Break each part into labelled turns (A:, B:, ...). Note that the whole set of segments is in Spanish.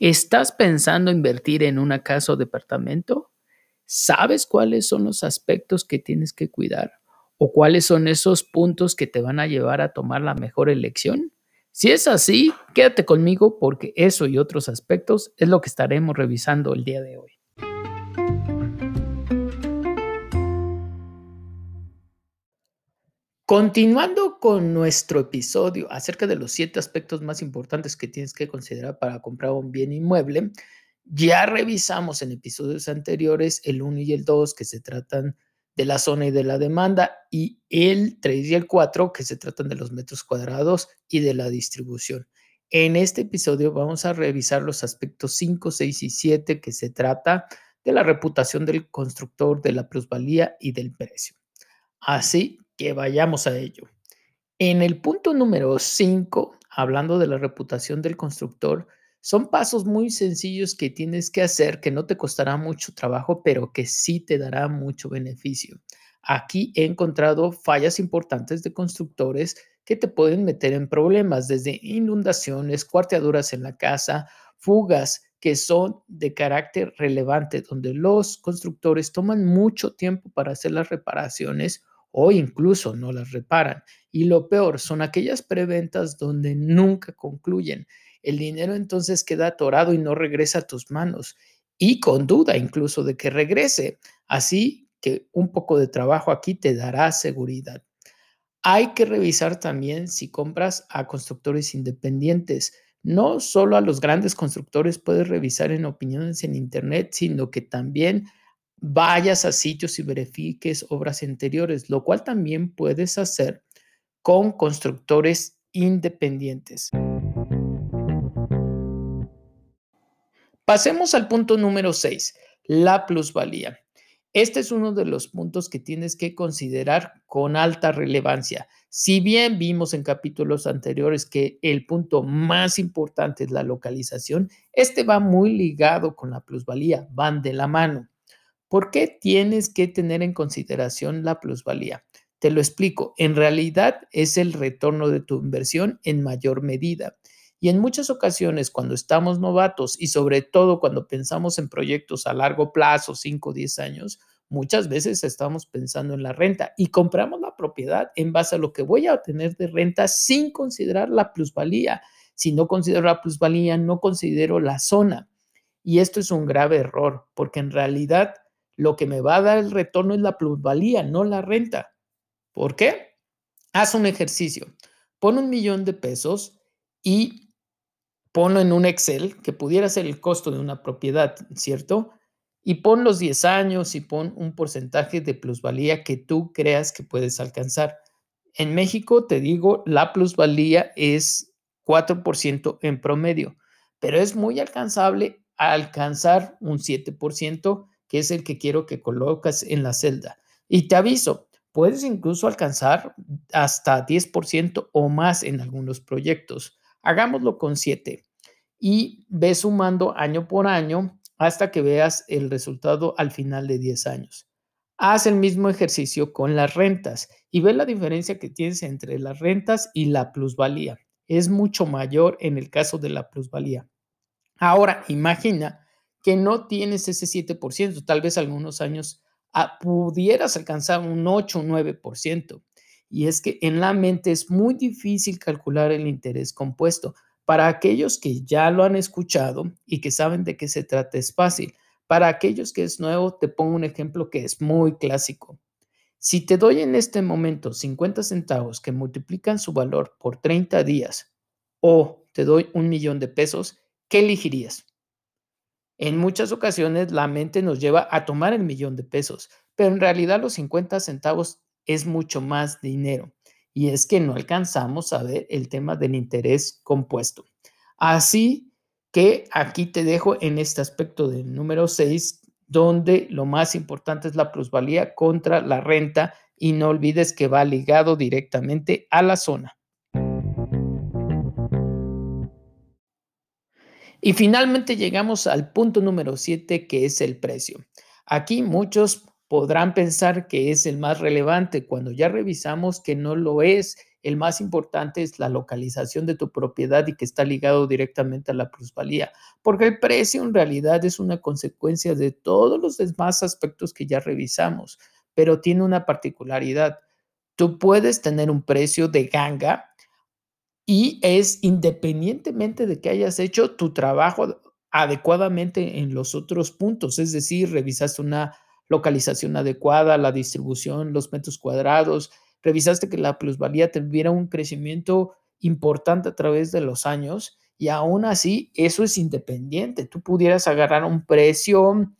A: ¿Estás pensando invertir en una casa o departamento? ¿Sabes cuáles son los aspectos que tienes que cuidar? ¿O cuáles son esos puntos que te van a llevar a tomar la mejor elección? Si es así, quédate conmigo porque eso y otros aspectos es lo que estaremos revisando el día de hoy. Continuando con nuestro episodio acerca de los siete aspectos más importantes que tienes que considerar para comprar un bien inmueble, ya revisamos en episodios anteriores el 1 y el 2 que se tratan de la zona y de la demanda y el 3 y el 4 que se tratan de los metros cuadrados y de la distribución. En este episodio vamos a revisar los aspectos 5, 6 y 7 que se trata de la reputación del constructor, de la plusvalía y del precio. Así que vayamos a ello. En el punto número 5, hablando de la reputación del constructor, son pasos muy sencillos que tienes que hacer, que no te costará mucho trabajo, pero que sí te dará mucho beneficio. Aquí he encontrado fallas importantes de constructores que te pueden meter en problemas, desde inundaciones, cuarteaduras en la casa, fugas que son de carácter relevante, donde los constructores toman mucho tiempo para hacer las reparaciones o incluso no las reparan. Y lo peor son aquellas preventas donde nunca concluyen. El dinero entonces queda atorado y no regresa a tus manos y con duda incluso de que regrese. Así que un poco de trabajo aquí te dará seguridad. Hay que revisar también si compras a constructores independientes. No solo a los grandes constructores puedes revisar en opiniones en Internet, sino que también vayas a sitios y verifiques obras anteriores, lo cual también puedes hacer con constructores independientes. Pasemos al punto número 6, la plusvalía. Este es uno de los puntos que tienes que considerar con alta relevancia. Si bien vimos en capítulos anteriores que el punto más importante es la localización, este va muy ligado con la plusvalía, van de la mano. ¿Por qué tienes que tener en consideración la plusvalía? Te lo explico. En realidad es el retorno de tu inversión en mayor medida. Y en muchas ocasiones cuando estamos novatos y sobre todo cuando pensamos en proyectos a largo plazo, 5 o 10 años, muchas veces estamos pensando en la renta y compramos la propiedad en base a lo que voy a obtener de renta sin considerar la plusvalía. Si no considero la plusvalía, no considero la zona. Y esto es un grave error porque en realidad lo que me va a dar el retorno es la plusvalía, no la renta. ¿Por qué? Haz un ejercicio. Pon un millón de pesos y ponlo en un Excel que pudiera ser el costo de una propiedad, ¿cierto? Y pon los 10 años y pon un porcentaje de plusvalía que tú creas que puedes alcanzar. En México, te digo, la plusvalía es 4% en promedio, pero es muy alcanzable alcanzar un 7% que es el que quiero que colocas en la celda. Y te aviso, puedes incluso alcanzar hasta 10% o más en algunos proyectos. Hagámoslo con 7 y ve sumando año por año hasta que veas el resultado al final de 10 años. Haz el mismo ejercicio con las rentas y ve la diferencia que tienes entre las rentas y la plusvalía. Es mucho mayor en el caso de la plusvalía. Ahora, imagina que no tienes ese 7%, tal vez algunos años ah, pudieras alcanzar un 8 o 9%. Y es que en la mente es muy difícil calcular el interés compuesto. Para aquellos que ya lo han escuchado y que saben de qué se trata, es fácil. Para aquellos que es nuevo, te pongo un ejemplo que es muy clásico. Si te doy en este momento 50 centavos que multiplican su valor por 30 días o te doy un millón de pesos, ¿qué elegirías? En muchas ocasiones la mente nos lleva a tomar el millón de pesos, pero en realidad los 50 centavos es mucho más dinero. Y es que no alcanzamos a ver el tema del interés compuesto. Así que aquí te dejo en este aspecto del número 6 donde lo más importante es la plusvalía contra la renta y no olvides que va ligado directamente a la zona. Y finalmente llegamos al punto número 7, que es el precio. Aquí muchos podrán pensar que es el más relevante cuando ya revisamos que no lo es. El más importante es la localización de tu propiedad y que está ligado directamente a la plusvalía, porque el precio en realidad es una consecuencia de todos los demás aspectos que ya revisamos, pero tiene una particularidad. Tú puedes tener un precio de ganga y es independientemente de que hayas hecho tu trabajo adecuadamente en los otros puntos, es decir, revisaste una localización adecuada, la distribución, los metros cuadrados, revisaste que la plusvalía tuviera un crecimiento importante a través de los años y aún así eso es independiente. Tú pudieras agarrar un precio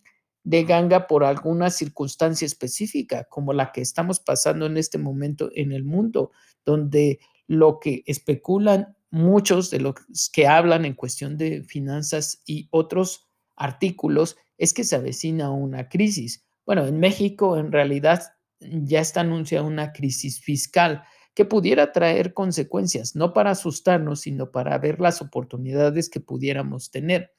A: de ganga por alguna circunstancia específica, como la que estamos pasando en este momento en el mundo, donde lo que especulan muchos de los que hablan en cuestión de finanzas y otros artículos es que se avecina una crisis. Bueno, en México en realidad ya está anunciada una crisis fiscal que pudiera traer consecuencias, no para asustarnos, sino para ver las oportunidades que pudiéramos tener.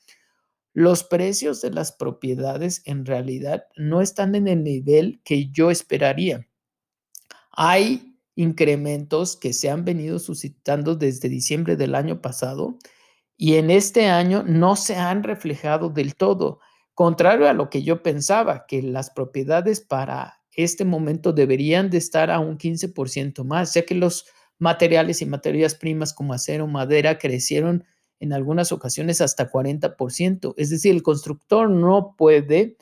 A: Los precios de las propiedades en realidad no están en el nivel que yo esperaría. Hay incrementos que se han venido suscitando desde diciembre del año pasado y en este año no se han reflejado del todo, contrario a lo que yo pensaba, que las propiedades para este momento deberían de estar a un 15% más, ya que los materiales y materias primas como acero, madera crecieron en algunas ocasiones hasta 40%. Es decir, el constructor no puede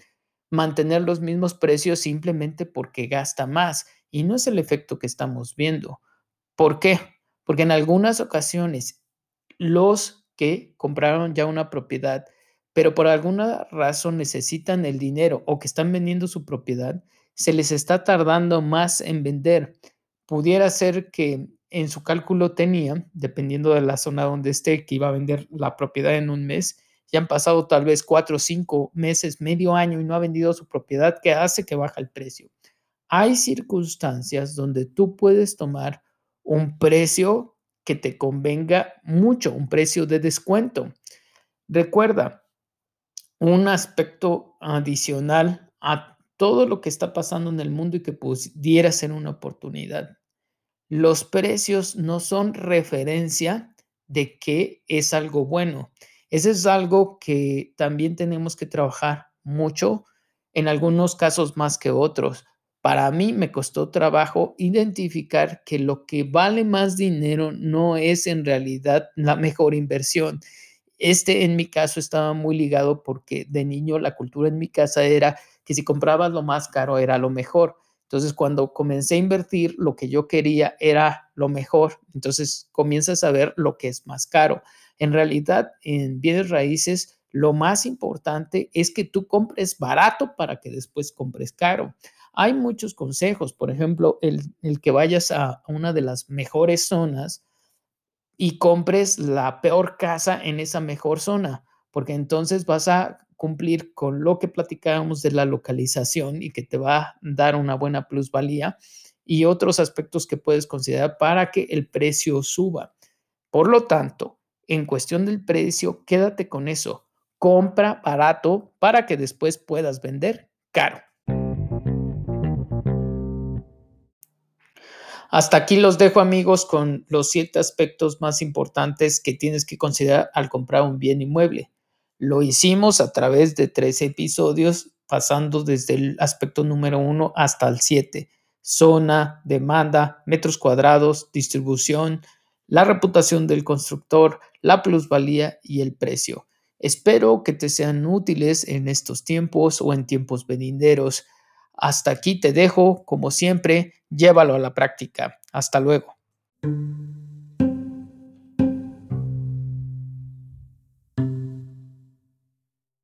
A: mantener los mismos precios simplemente porque gasta más. Y no es el efecto que estamos viendo. ¿Por qué? Porque en algunas ocasiones los que compraron ya una propiedad, pero por alguna razón necesitan el dinero o que están vendiendo su propiedad, se les está tardando más en vender. Pudiera ser que en su cálculo tenía, dependiendo de la zona donde esté, que iba a vender la propiedad en un mes, ya han pasado tal vez cuatro, cinco meses, medio año y no ha vendido su propiedad, que hace que baja el precio hay circunstancias donde tú puedes tomar un precio que te convenga mucho, un precio de descuento. Recuerda, un aspecto adicional a todo lo que está pasando en el mundo y que pudiera ser una oportunidad. Los precios no son referencia de que es algo bueno. Eso es algo que también tenemos que trabajar mucho, en algunos casos más que otros. Para mí me costó trabajo identificar que lo que vale más dinero no es en realidad la mejor inversión. Este en mi caso estaba muy ligado porque de niño la cultura en mi casa era que si comprabas lo más caro era lo mejor. Entonces, cuando comencé a invertir, lo que yo quería era lo mejor. Entonces, comienzas a ver lo que es más caro. En realidad, en bienes raíces, lo más importante es que tú compres barato para que después compres caro. Hay muchos consejos, por ejemplo, el, que vayas a una de las mejores zonas y compres la peor casa en esa mejor zona, porque entonces vas a cumplir con lo que platicábamos de la localización y que te va a dar una buena plusvalía y otros aspectos que puedes considerar para que el precio suba. Por lo tanto, en cuestión del precio, quédate con eso. Compra barato para que después puedas vender caro. Hasta aquí los dejo amigos con los siete aspectos más importantes que tienes que considerar al comprar un bien inmueble. Lo hicimos a través de tres episodios, pasando desde el aspecto número uno hasta el siete. Zona, demanda, metros cuadrados, distribución, la reputación del constructor, la plusvalía y el precio. Espero que te sean útiles en estos tiempos o en tiempos venideros. Hasta aquí te dejo, como siempre, llévalo a la práctica. Hasta luego.